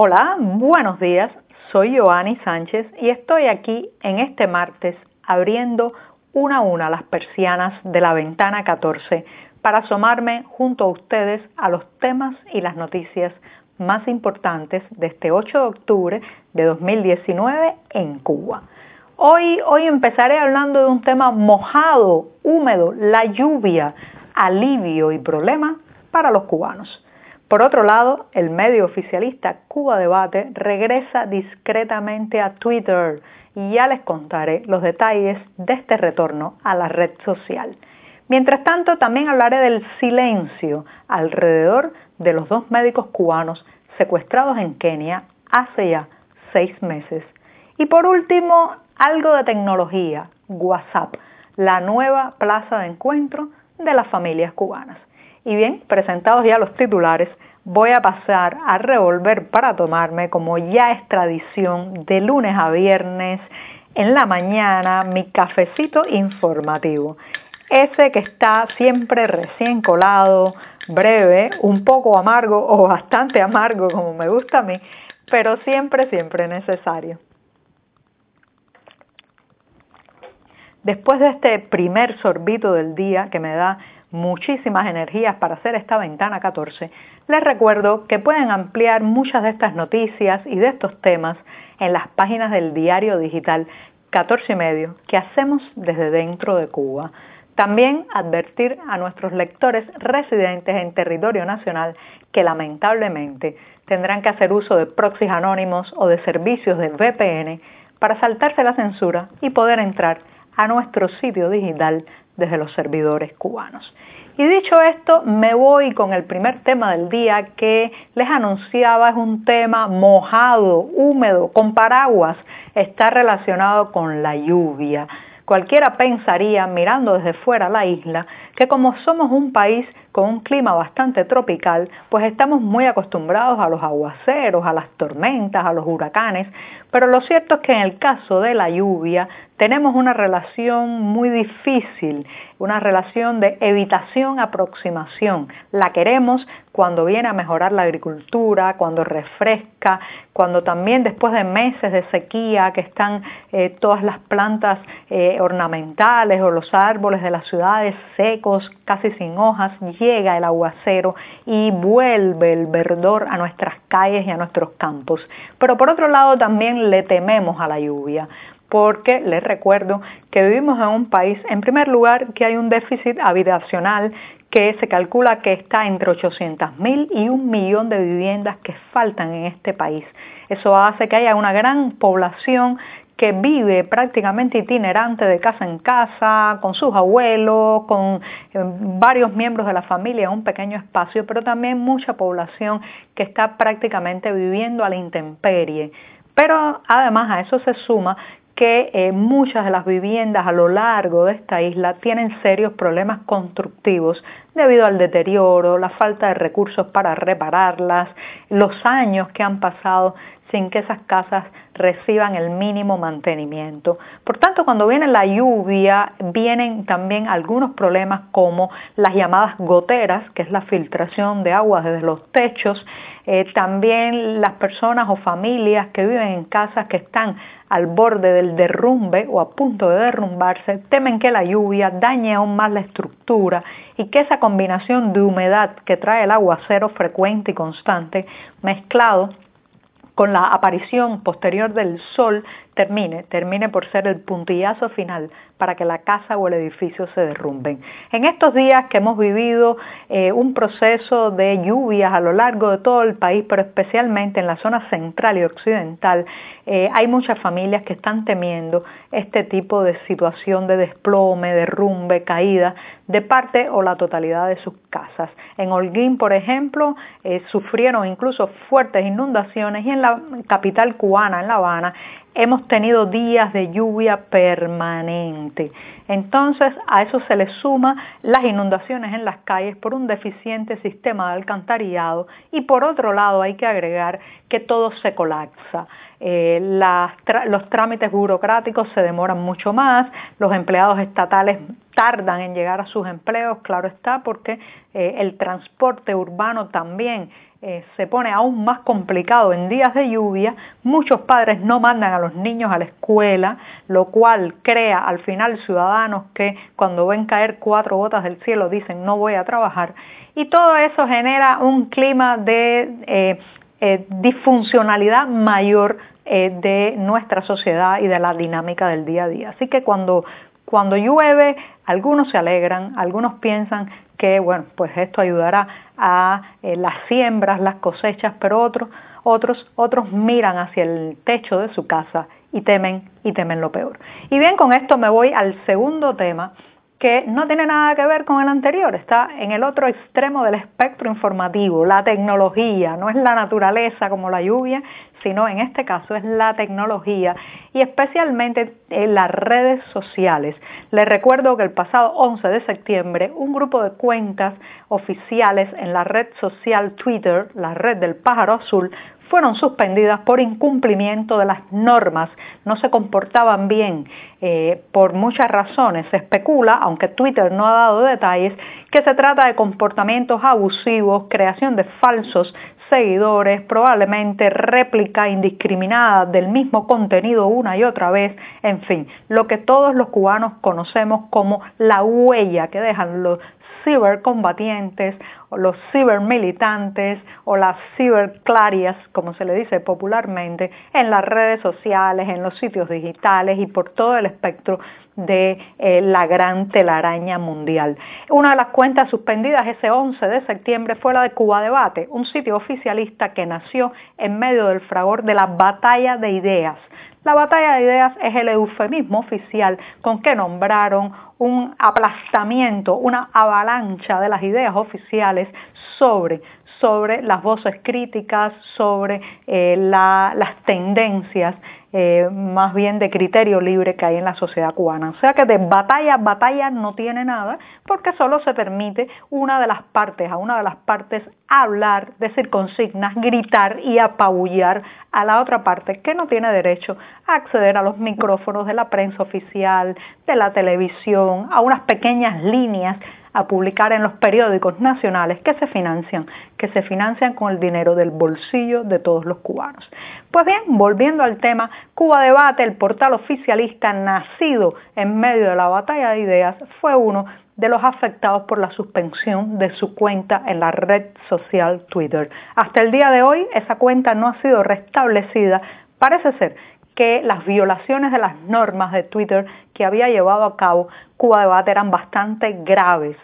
Hola, buenos días. Soy Joanny Sánchez y estoy aquí en este martes abriendo una a una las persianas de la ventana 14 para asomarme junto a ustedes a los temas y las noticias más importantes de este 8 de octubre de 2019 en Cuba. Hoy, hoy empezaré hablando de un tema mojado, húmedo, la lluvia, alivio y problema para los cubanos. Por otro lado, el medio oficialista Cuba Debate regresa discretamente a Twitter y ya les contaré los detalles de este retorno a la red social. Mientras tanto, también hablaré del silencio alrededor de los dos médicos cubanos secuestrados en Kenia hace ya seis meses. Y por último, algo de tecnología, WhatsApp, la nueva plaza de encuentro de las familias cubanas. Y bien, presentados ya los titulares, voy a pasar a revolver para tomarme, como ya es tradición, de lunes a viernes en la mañana, mi cafecito informativo. Ese que está siempre recién colado, breve, un poco amargo o bastante amargo como me gusta a mí, pero siempre, siempre necesario. Después de este primer sorbito del día que me da muchísimas energías para hacer esta ventana 14, les recuerdo que pueden ampliar muchas de estas noticias y de estos temas en las páginas del diario digital 14 y medio que hacemos desde dentro de Cuba. También advertir a nuestros lectores residentes en territorio nacional que lamentablemente tendrán que hacer uso de proxies anónimos o de servicios de VPN para saltarse la censura y poder entrar a nuestro sitio digital desde los servidores cubanos. Y dicho esto, me voy con el primer tema del día que les anunciaba, es un tema mojado, húmedo, con paraguas, está relacionado con la lluvia. Cualquiera pensaría, mirando desde fuera la isla, que como somos un país con un clima bastante tropical, pues estamos muy acostumbrados a los aguaceros, a las tormentas, a los huracanes, pero lo cierto es que en el caso de la lluvia tenemos una relación muy difícil, una relación de evitación-aproximación. La queremos cuando viene a mejorar la agricultura, cuando refresca, cuando también después de meses de sequía que están eh, todas las plantas eh, ornamentales o los árboles de las ciudades secos, casi sin hojas, llega el aguacero y vuelve el verdor a nuestras calles y a nuestros campos. Pero por otro lado también le tememos a la lluvia porque les recuerdo que vivimos en un país, en primer lugar, que hay un déficit habitacional que se calcula que está entre 800.000 y un millón de viviendas que faltan en este país. Eso hace que haya una gran población que vive prácticamente itinerante de casa en casa, con sus abuelos, con eh, varios miembros de la familia en un pequeño espacio, pero también mucha población que está prácticamente viviendo a la intemperie. Pero además a eso se suma que eh, muchas de las viviendas a lo largo de esta isla tienen serios problemas constructivos debido al deterioro, la falta de recursos para repararlas, los años que han pasado sin que esas casas reciban el mínimo mantenimiento. Por tanto, cuando viene la lluvia, vienen también algunos problemas como las llamadas goteras, que es la filtración de agua desde los techos, eh, también las personas o familias que viven en casas que están al borde del derrumbe o a punto de derrumbarse, temen que la lluvia dañe aún más la estructura y que esa combinación de humedad que trae el aguacero frecuente y constante, mezclado con la aparición posterior del sol termine, termine por ser el puntillazo final para que la casa o el edificio se derrumben. En estos días que hemos vivido eh, un proceso de lluvias a lo largo de todo el país, pero especialmente en la zona central y occidental, eh, hay muchas familias que están temiendo este tipo de situación de desplome, derrumbe, caída de parte o la totalidad de sus casas. En Holguín, por ejemplo, eh, sufrieron incluso fuertes inundaciones y en la capital cubana, en La Habana, hemos tenido días de lluvia permanente. Entonces a eso se le suma las inundaciones en las calles por un deficiente sistema de alcantarillado y por otro lado hay que agregar que todo se colapsa. Eh, los trámites burocráticos se demoran mucho más, los empleados estatales tardan en llegar a sus empleos, claro está, porque eh, el transporte urbano también eh, se pone aún más complicado en días de lluvia. Muchos padres no mandan a los niños a la escuela, lo cual crea al final ciudadanos que cuando ven caer cuatro gotas del cielo dicen no voy a trabajar. Y todo eso genera un clima de eh, disfuncionalidad mayor de nuestra sociedad y de la dinámica del día a día. Así que cuando, cuando llueve, algunos se alegran, algunos piensan que bueno, pues esto ayudará a eh, las siembras, las cosechas, pero otros, otros, otros miran hacia el techo de su casa y temen y temen lo peor. Y bien, con esto me voy al segundo tema que no tiene nada que ver con el anterior, está en el otro extremo del espectro informativo, la tecnología, no es la naturaleza como la lluvia, sino en este caso es la tecnología y especialmente en las redes sociales. Les recuerdo que el pasado 11 de septiembre un grupo de cuentas oficiales en la red social Twitter, la red del pájaro azul, fueron suspendidas por incumplimiento de las normas, no se comportaban bien eh, por muchas razones. Se especula, aunque Twitter no ha dado detalles, que se trata de comportamientos abusivos, creación de falsos seguidores, probablemente réplica indiscriminada del mismo contenido una y otra vez, en fin, lo que todos los cubanos conocemos como la huella que dejan los cibercombatientes los cibermilitantes o las ciberclarias, como se le dice popularmente, en las redes sociales, en los sitios digitales y por todo el espectro de eh, la gran telaraña mundial. Una de las cuentas suspendidas ese 11 de septiembre fue la de Cuba Debate, un sitio oficialista que nació en medio del fragor de la batalla de ideas la batalla de ideas es el eufemismo oficial con que nombraron un aplastamiento, una avalancha de las ideas oficiales sobre, sobre las voces críticas, sobre eh, las tendencias eh, más bien de criterio libre que hay en la sociedad cubana. O sea que de batalla, batalla no tiene nada, porque solo se permite una de las partes, a una de las partes hablar, decir consignas, gritar y apabullar a la otra parte que no tiene derecho a acceder a los micrófonos de la prensa oficial, de la televisión, a unas pequeñas líneas a publicar en los periódicos nacionales que se financian, que se financian con el dinero del bolsillo de todos los cubanos. Pues bien, volviendo al tema, Cuba Debate, el portal oficialista nacido en medio de la batalla de ideas, fue uno de los afectados por la suspensión de su cuenta en la red social Twitter. Hasta el día de hoy esa cuenta no ha sido restablecida. Parece ser que las violaciones de las normas de Twitter que había llevado a cabo Cuba Debate eran bastante graves.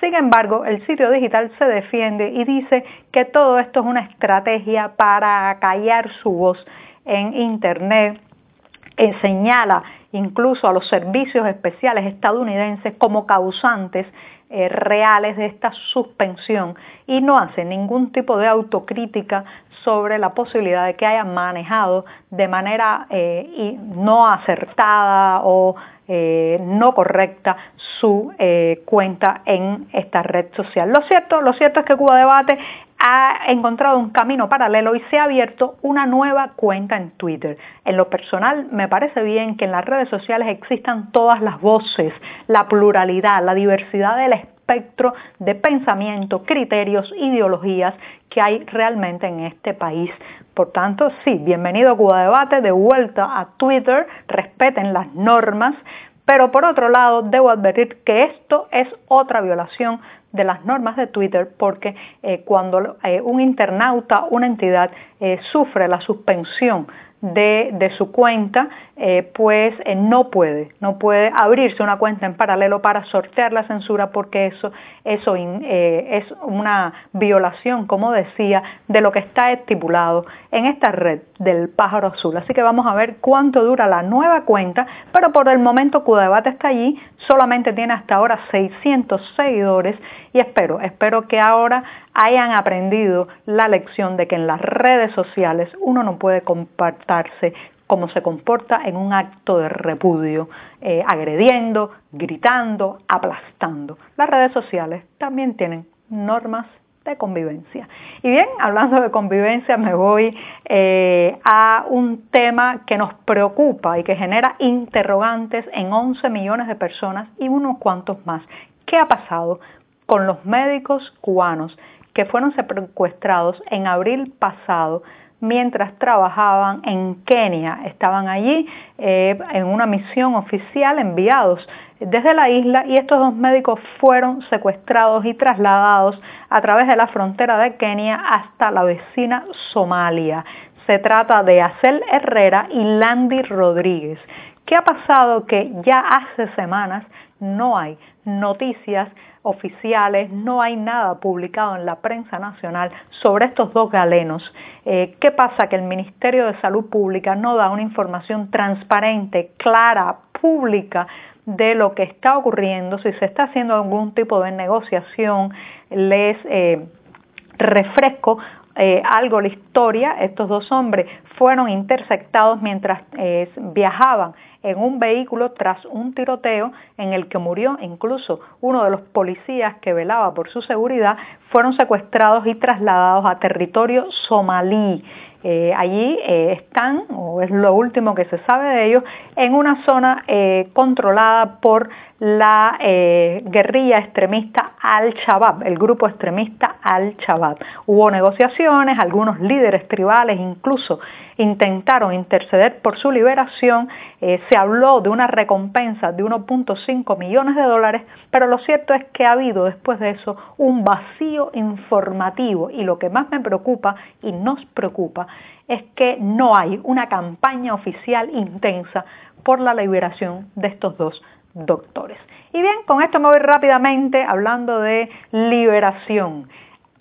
Sin embargo, el sitio digital se defiende y dice que todo esto es una estrategia para callar su voz en Internet. Eh, señala incluso a los servicios especiales estadounidenses como causantes eh, reales de esta suspensión y no hace ningún tipo de autocrítica sobre la posibilidad de que haya manejado de manera eh, no acertada o eh, no correcta su cuenta en esta red social. Lo cierto, lo cierto es que Cuba Debate ha encontrado un camino paralelo y se ha abierto una nueva cuenta en Twitter. En lo personal, me parece bien que en las redes sociales existan todas las voces, la pluralidad, la diversidad del espectro de pensamiento, criterios, ideologías que hay realmente en este país. Por tanto, sí, bienvenido a Cuba Debate, de vuelta a Twitter, respeten las normas, pero por otro lado, debo advertir que esto es otra violación de las normas de Twitter porque eh, cuando eh, un internauta, una entidad, eh, sufre la suspensión de, de su cuenta, eh, pues eh, no puede, no puede abrirse una cuenta en paralelo para sortear la censura porque eso, eso eh, es una violación, como decía, de lo que está estipulado en esta red del pájaro azul. Así que vamos a ver cuánto dura la nueva cuenta, pero por el momento Cudebate está allí, solamente tiene hasta ahora 600 seguidores y espero, espero que ahora hayan aprendido la lección de que en las redes sociales uno no puede compartirse como se comporta en un acto de repudio, eh, agrediendo, gritando, aplastando. Las redes sociales también tienen normas de convivencia. Y bien, hablando de convivencia, me voy eh, a un tema que nos preocupa y que genera interrogantes en 11 millones de personas y unos cuantos más. ¿Qué ha pasado con los médicos cubanos que fueron secuestrados en abril pasado mientras trabajaban en Kenia. Estaban allí eh, en una misión oficial enviados desde la isla y estos dos médicos fueron secuestrados y trasladados a través de la frontera de Kenia hasta la vecina Somalia. Se trata de Acel Herrera y Landy Rodríguez. ¿Qué ha pasado? Que ya hace semanas no hay noticias oficiales, no hay nada publicado en la prensa nacional sobre estos dos galenos. Eh, ¿Qué pasa? Que el Ministerio de Salud Pública no da una información transparente, clara, pública de lo que está ocurriendo, si se está haciendo algún tipo de negociación, les eh, refresco eh, algo la historia, estos dos hombres fueron interceptados mientras viajaban en un vehículo tras un tiroteo en el que murió incluso uno de los policías que velaba por su seguridad, fueron secuestrados y trasladados a territorio somalí. Eh, allí eh, están, o es lo último que se sabe de ellos, en una zona eh, controlada por la guerrilla extremista Al-Shabaab, el grupo extremista Al-Shabaab. Hubo negociaciones, algunos líderes tribales incluso intentaron interceder por su liberación, se habló de una recompensa de 1.5 millones de dólares, pero lo cierto es que ha habido después de eso un vacío informativo y lo que más me preocupa y nos preocupa es que no hay una campaña oficial intensa por la liberación de estos dos doctores. Y bien, con esto me voy rápidamente hablando de liberación.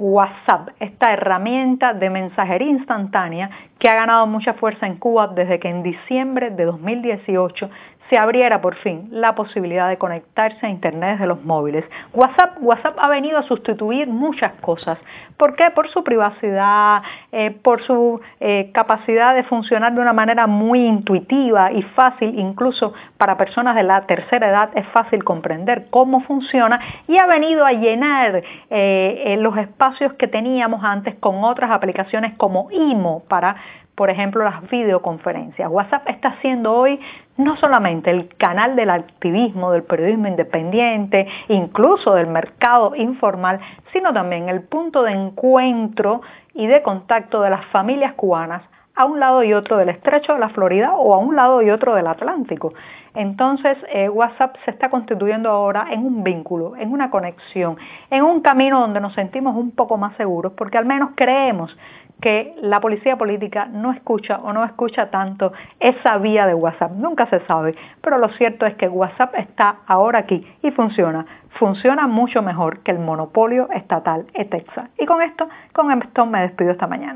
WhatsApp, esta herramienta de mensajería instantánea que ha ganado mucha fuerza en Cuba desde que en diciembre de 2018 se abriera por fin la posibilidad de conectarse a Internet desde los móviles. WhatsApp, WhatsApp ha venido a sustituir muchas cosas. ¿Por qué? Por su privacidad, eh, por su eh, capacidad de funcionar de una manera muy intuitiva y fácil, incluso para personas de la tercera edad es fácil comprender cómo funciona y ha venido a llenar eh, los espacios que teníamos antes con otras aplicaciones como IMO para por ejemplo, las videoconferencias. WhatsApp está siendo hoy no solamente el canal del activismo, del periodismo independiente, incluso del mercado informal, sino también el punto de encuentro y de contacto de las familias cubanas a un lado y otro del estrecho de la Florida o a un lado y otro del Atlántico. Entonces, eh, WhatsApp se está constituyendo ahora en un vínculo, en una conexión, en un camino donde nos sentimos un poco más seguros, porque al menos creemos que la policía política no escucha o no escucha tanto esa vía de WhatsApp. Nunca se sabe, pero lo cierto es que WhatsApp está ahora aquí y funciona. Funciona mucho mejor que el monopolio estatal ETEXA. Y con esto, con esto me despido esta mañana.